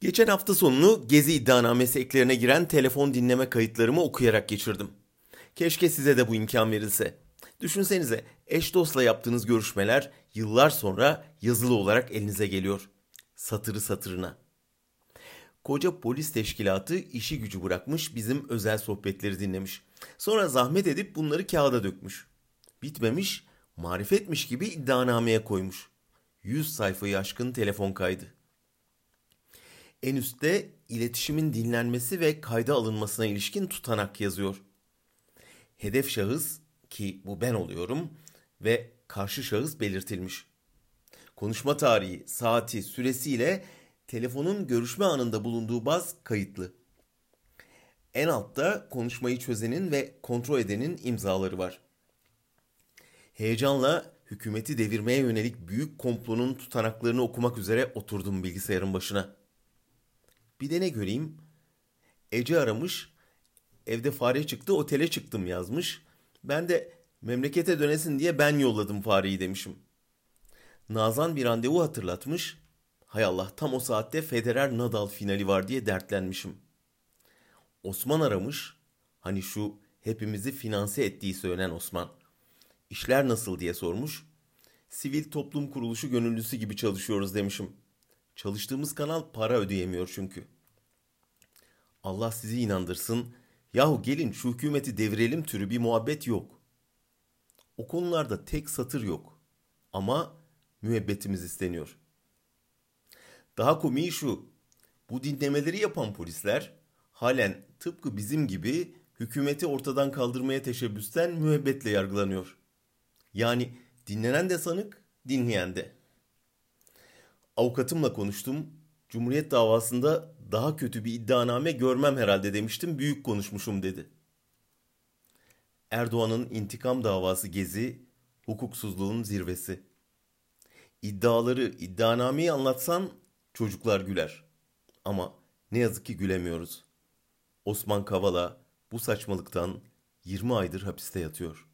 Geçen hafta sonunu gezi iddianamesi eklerine giren telefon dinleme kayıtlarımı okuyarak geçirdim. Keşke size de bu imkan verilse. Düşünsenize eş dostla yaptığınız görüşmeler yıllar sonra yazılı olarak elinize geliyor. Satırı satırına. Koca polis teşkilatı işi gücü bırakmış bizim özel sohbetleri dinlemiş. Sonra zahmet edip bunları kağıda dökmüş. Bitmemiş, marifetmiş gibi iddianameye koymuş. 100 sayfayı aşkın telefon kaydı. En üstte iletişimin dinlenmesi ve kayda alınmasına ilişkin tutanak yazıyor. Hedef şahıs ki bu ben oluyorum ve karşı şahıs belirtilmiş. Konuşma tarihi, saati, süresiyle telefonun görüşme anında bulunduğu baz kayıtlı. En altta konuşmayı çözenin ve kontrol edenin imzaları var. Heyecanla hükümeti devirmeye yönelik büyük komplonun tutanaklarını okumak üzere oturdum bilgisayarın başına. Bir de ne göreyim? Ece aramış, evde fare çıktı otele çıktım yazmış. Ben de memlekete dönesin diye ben yolladım fareyi demişim. Nazan bir randevu hatırlatmış. Hay Allah tam o saatte Federer Nadal finali var diye dertlenmişim. Osman aramış. Hani şu hepimizi finanse ettiği söylenen Osman. İşler nasıl diye sormuş. Sivil toplum kuruluşu gönüllüsü gibi çalışıyoruz demişim. Çalıştığımız kanal para ödeyemiyor çünkü. Allah sizi inandırsın. Yahu gelin şu hükümeti devirelim türü bir muhabbet yok. O konularda tek satır yok. Ama müebbetimiz isteniyor. Daha komiği şu. Bu dinlemeleri yapan polisler halen tıpkı bizim gibi hükümeti ortadan kaldırmaya teşebbüsten müebbetle yargılanıyor. Yani dinlenen de sanık, dinleyen de. Avukatımla konuştum. Cumhuriyet davasında daha kötü bir iddianame görmem herhalde demiştim. Büyük konuşmuşum dedi. Erdoğan'ın intikam davası gezi, hukuksuzluğun zirvesi. İddiaları, iddianameyi anlatsan çocuklar güler. Ama ne yazık ki gülemiyoruz. Osman Kavala bu saçmalıktan 20 aydır hapiste yatıyor.